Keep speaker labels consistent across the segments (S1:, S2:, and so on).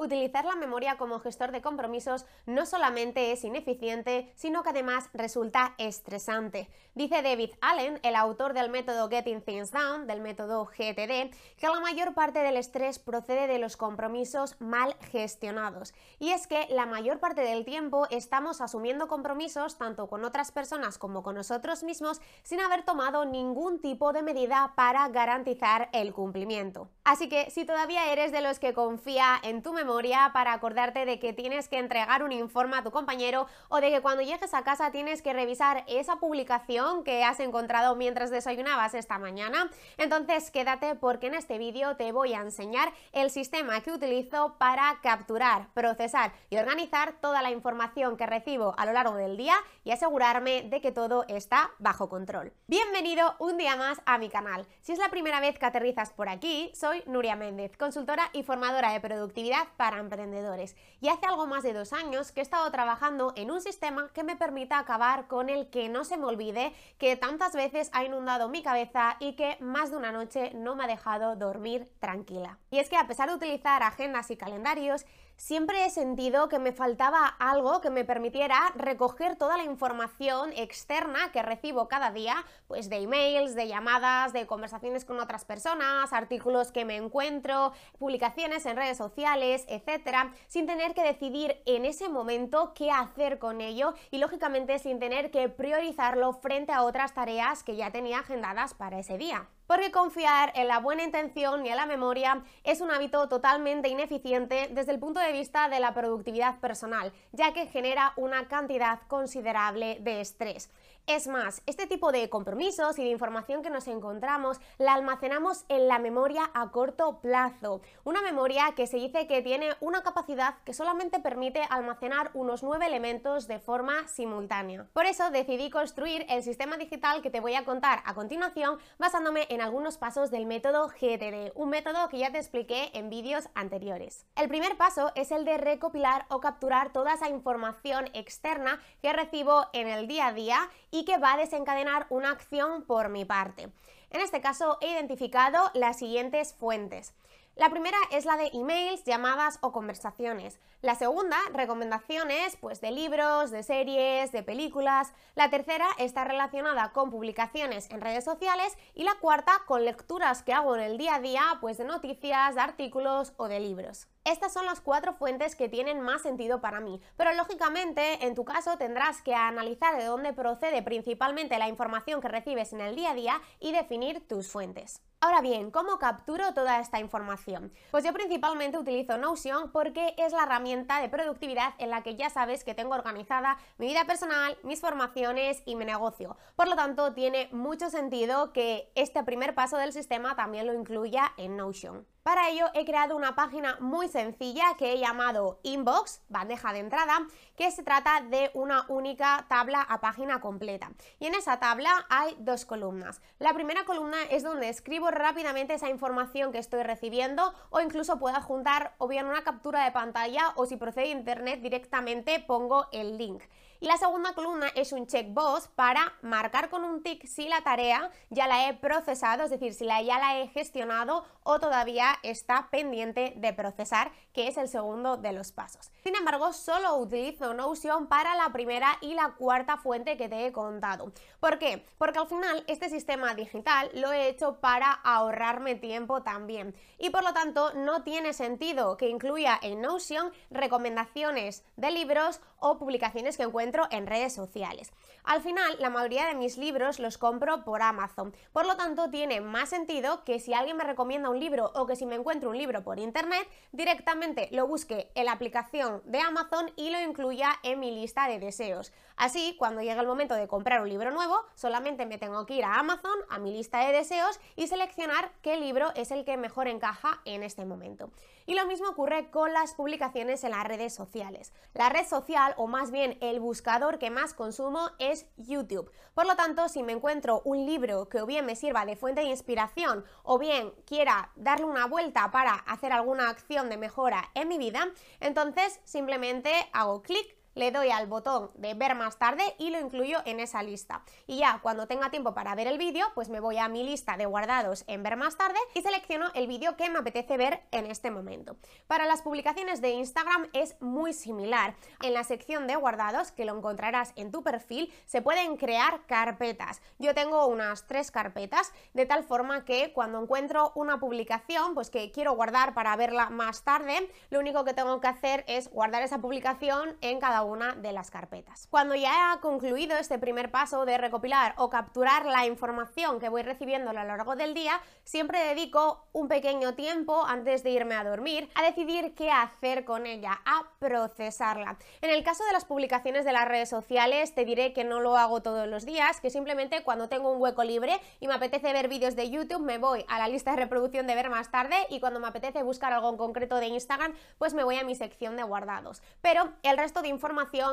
S1: Utilizar la memoria como gestor de compromisos no solamente es ineficiente, sino que además resulta estresante. Dice David Allen, el autor del método Getting Things Done, del método GTD, que la mayor parte del estrés procede de los compromisos mal gestionados. Y es que la mayor parte del tiempo estamos asumiendo compromisos tanto con otras personas como con nosotros mismos sin haber tomado ningún tipo de medida para garantizar el cumplimiento. Así que si todavía eres de los que confía en tu memoria, para acordarte de que tienes que entregar un informe a tu compañero o de que cuando llegues a casa tienes que revisar esa publicación que has encontrado mientras desayunabas esta mañana. Entonces quédate porque en este vídeo te voy a enseñar el sistema que utilizo para capturar, procesar y organizar toda la información que recibo a lo largo del día y asegurarme de que todo está bajo control. Bienvenido un día más a mi canal. Si es la primera vez que aterrizas por aquí, soy Nuria Méndez, consultora y formadora de productividad para emprendedores. Y hace algo más de dos años que he estado trabajando en un sistema que me permita acabar con el que no se me olvide, que tantas veces ha inundado mi cabeza y que más de una noche no me ha dejado dormir tranquila. Y es que a pesar de utilizar agendas y calendarios, siempre he sentido que me faltaba algo que me permitiera recoger toda la información externa que recibo cada día, pues de emails, de llamadas, de conversaciones con otras personas, artículos que me encuentro, publicaciones en redes sociales, etcétera, sin tener que decidir en ese momento qué hacer con ello y lógicamente sin tener que priorizarlo frente a otras tareas que ya tenía agendadas para ese día porque confiar en la buena intención y en la memoria es un hábito totalmente ineficiente desde el punto de vista de la productividad personal, ya que genera una cantidad considerable de estrés. Es más, este tipo de compromisos y de información que nos encontramos la almacenamos en la memoria a corto plazo, una memoria que se dice que tiene una capacidad que solamente permite almacenar unos nueve elementos de forma simultánea. Por eso decidí construir el sistema digital que te voy a contar a continuación basándome en algunos pasos del método GTD, un método que ya te expliqué en vídeos anteriores. El primer paso es el de recopilar o capturar toda esa información externa que recibo en el día a día y que va a desencadenar una acción por mi parte. En este caso he identificado las siguientes fuentes. La primera es la de emails, llamadas o conversaciones. La segunda, recomendaciones pues de libros, de series, de películas. La tercera está relacionada con publicaciones en redes sociales y la cuarta con lecturas que hago en el día a día pues de noticias, de artículos o de libros. Estas son las cuatro fuentes que tienen más sentido para mí, pero lógicamente en tu caso tendrás que analizar de dónde procede principalmente la información que recibes en el día a día y definir tus fuentes. Ahora bien, ¿cómo capturo toda esta información? Pues yo principalmente utilizo Notion porque es la herramienta de productividad en la que ya sabes que tengo organizada mi vida personal, mis formaciones y mi negocio. Por lo tanto, tiene mucho sentido que este primer paso del sistema también lo incluya en Notion. Para ello he creado una página muy sencilla que he llamado Inbox, bandeja de entrada, que se trata de una única tabla a página completa. Y en esa tabla hay dos columnas. La primera columna es donde escribo rápidamente esa información que estoy recibiendo o incluso puedo adjuntar o bien una captura de pantalla o si procede internet directamente pongo el link. Y la segunda columna es un checkbox para marcar con un tick si la tarea ya la he procesado, es decir, si la, ya la he gestionado o todavía está pendiente de procesar, que es el segundo de los pasos. Sin embargo, solo utilizo Notion para la primera y la cuarta fuente que te he contado. ¿Por qué? Porque al final este sistema digital lo he hecho para ahorrarme tiempo también y por lo tanto no tiene sentido que incluya en Notion recomendaciones de libros o publicaciones que encuentro en redes sociales. Al final, la mayoría de mis libros los compro por Amazon, por lo tanto tiene más sentido que si alguien me recomienda un libro o que si me encuentro un libro por internet, directamente lo busque en la aplicación de Amazon y lo incluya en mi lista de deseos. Así, cuando llegue el momento de comprar un libro nuevo, solamente me tengo que ir a Amazon, a mi lista de deseos y seleccionar qué libro es el que mejor encaja en este momento. Y lo mismo ocurre con las publicaciones en las redes sociales. La red social, o más bien el buscador que más consumo es YouTube. Por lo tanto, si me encuentro un libro que o bien me sirva de fuente de inspiración o bien quiera darle una vuelta para hacer alguna acción de mejora en mi vida, entonces simplemente hago clic le doy al botón de ver más tarde y lo incluyo en esa lista. Y ya cuando tenga tiempo para ver el vídeo, pues me voy a mi lista de guardados en ver más tarde y selecciono el vídeo que me apetece ver en este momento. Para las publicaciones de Instagram es muy similar. En la sección de guardados, que lo encontrarás en tu perfil, se pueden crear carpetas. Yo tengo unas tres carpetas, de tal forma que cuando encuentro una publicación, pues que quiero guardar para verla más tarde, lo único que tengo que hacer es guardar esa publicación en cada una de las carpetas. Cuando ya he concluido este primer paso de recopilar o capturar la información que voy recibiendo a lo largo del día, siempre dedico un pequeño tiempo antes de irme a dormir a decidir qué hacer con ella, a procesarla. En el caso de las publicaciones de las redes sociales, te diré que no lo hago todos los días, que simplemente cuando tengo un hueco libre y me apetece ver vídeos de YouTube, me voy a la lista de reproducción de ver más tarde y cuando me apetece buscar algo en concreto de Instagram, pues me voy a mi sección de guardados. Pero el resto de información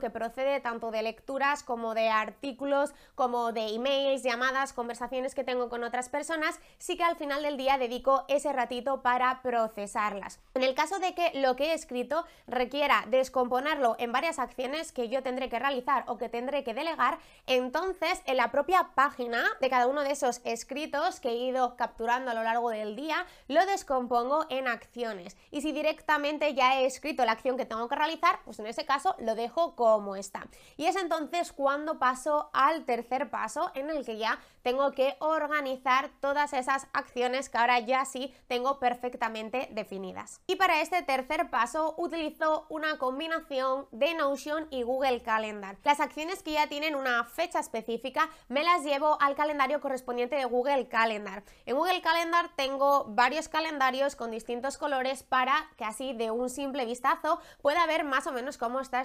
S1: que procede tanto de lecturas como de artículos, como de emails, llamadas, conversaciones que tengo con otras personas, sí que al final del día dedico ese ratito para procesarlas. En el caso de que lo que he escrito requiera descomponerlo en varias acciones que yo tendré que realizar o que tendré que delegar, entonces en la propia página de cada uno de esos escritos que he ido capturando a lo largo del día, lo descompongo en acciones. Y si directamente ya he escrito la acción que tengo que realizar, pues en ese caso lo dejo como está. Y es entonces cuando paso al tercer paso en el que ya tengo que organizar todas esas acciones que ahora ya sí tengo perfectamente definidas. Y para este tercer paso utilizo una combinación de Notion y Google Calendar. Las acciones que ya tienen una fecha específica me las llevo al calendario correspondiente de Google Calendar. En Google Calendar tengo varios calendarios con distintos colores para que así de un simple vistazo pueda ver más o menos cómo está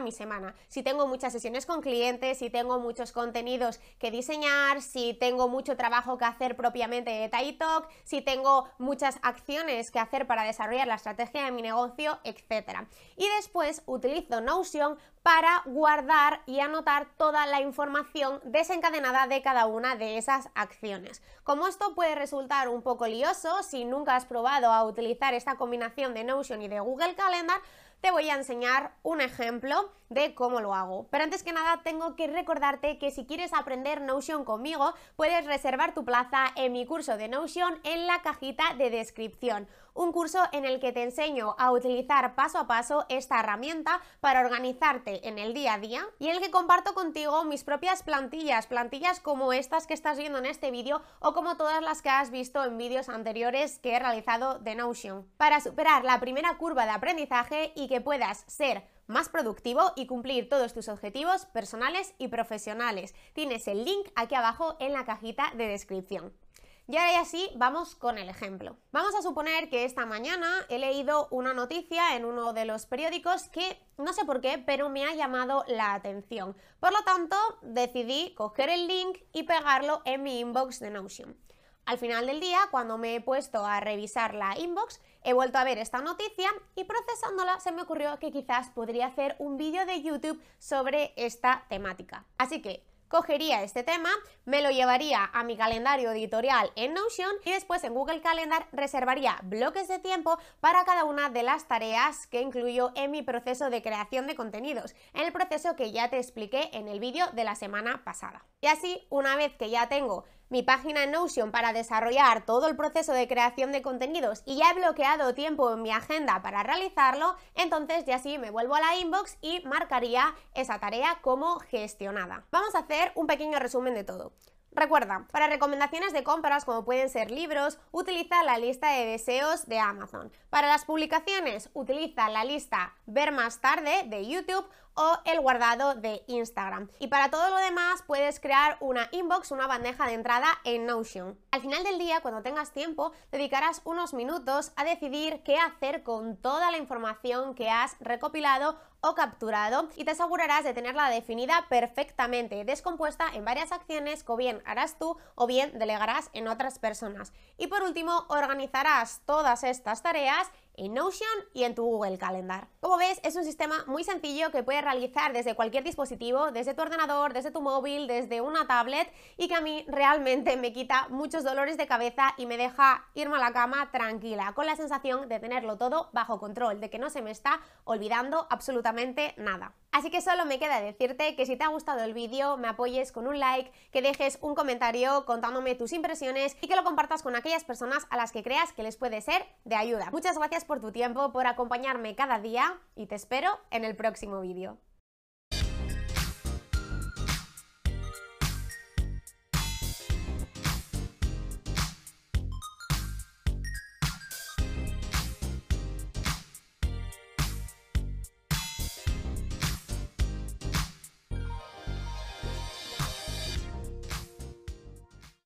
S1: mi semana. Si tengo muchas sesiones con clientes, si tengo muchos contenidos que diseñar, si tengo mucho trabajo que hacer propiamente de Talk, si tengo muchas acciones que hacer para desarrollar la estrategia de mi negocio, etc. Y después utilizo Notion para guardar y anotar toda la información desencadenada de cada una de esas acciones. Como esto puede resultar un poco lioso, si nunca has probado a utilizar esta combinación de Notion y de Google Calendar, te voy a enseñar un ejemplo de cómo lo hago. Pero antes que nada tengo que recordarte que si quieres aprender Notion conmigo, puedes reservar tu plaza en mi curso de Notion en la cajita de descripción un curso en el que te enseño a utilizar paso a paso esta herramienta para organizarte en el día a día y en el que comparto contigo mis propias plantillas, plantillas como estas que estás viendo en este vídeo o como todas las que has visto en vídeos anteriores que he realizado de Notion, para superar la primera curva de aprendizaje y que puedas ser más productivo y cumplir todos tus objetivos personales y profesionales. Tienes el link aquí abajo en la cajita de descripción. Y ahora así vamos con el ejemplo. Vamos a suponer que esta mañana he leído una noticia en uno de los periódicos que no sé por qué, pero me ha llamado la atención. Por lo tanto, decidí coger el link y pegarlo en mi inbox de Notion. Al final del día, cuando me he puesto a revisar la inbox, he vuelto a ver esta noticia y procesándola se me ocurrió que quizás podría hacer un vídeo de YouTube sobre esta temática. Así que cogería este tema, me lo llevaría a mi calendario editorial en Notion y después en Google Calendar reservaría bloques de tiempo para cada una de las tareas que incluyo en mi proceso de creación de contenidos, en el proceso que ya te expliqué en el vídeo de la semana pasada. Y así, una vez que ya tengo mi página en Notion para desarrollar todo el proceso de creación de contenidos y ya he bloqueado tiempo en mi agenda para realizarlo, entonces ya sí me vuelvo a la inbox y marcaría esa tarea como gestionada. Vamos a hacer un pequeño resumen de todo. Recuerda, para recomendaciones de compras como pueden ser libros, utiliza la lista de deseos de Amazon. Para las publicaciones, utiliza la lista ver más tarde de YouTube o el guardado de Instagram. Y para todo lo demás puedes crear una inbox, una bandeja de entrada en Notion. Al final del día, cuando tengas tiempo, dedicarás unos minutos a decidir qué hacer con toda la información que has recopilado o capturado y te asegurarás de tenerla definida perfectamente, descompuesta en varias acciones que o bien harás tú o bien delegarás en otras personas. Y por último, organizarás todas estas tareas en Notion y en tu Google Calendar. Como ves, es un sistema muy sencillo que puedes realizar desde cualquier dispositivo, desde tu ordenador, desde tu móvil, desde una tablet y que a mí realmente me quita muchos dolores de cabeza y me deja irme a la cama tranquila, con la sensación de tenerlo todo bajo control, de que no se me está olvidando absolutamente nada. Así que solo me queda decirte que si te ha gustado el vídeo me apoyes con un like, que dejes un comentario contándome tus impresiones y que lo compartas con aquellas personas a las que creas que les puede ser de ayuda. Muchas gracias por tu tiempo, por acompañarme cada día y te espero en el próximo vídeo.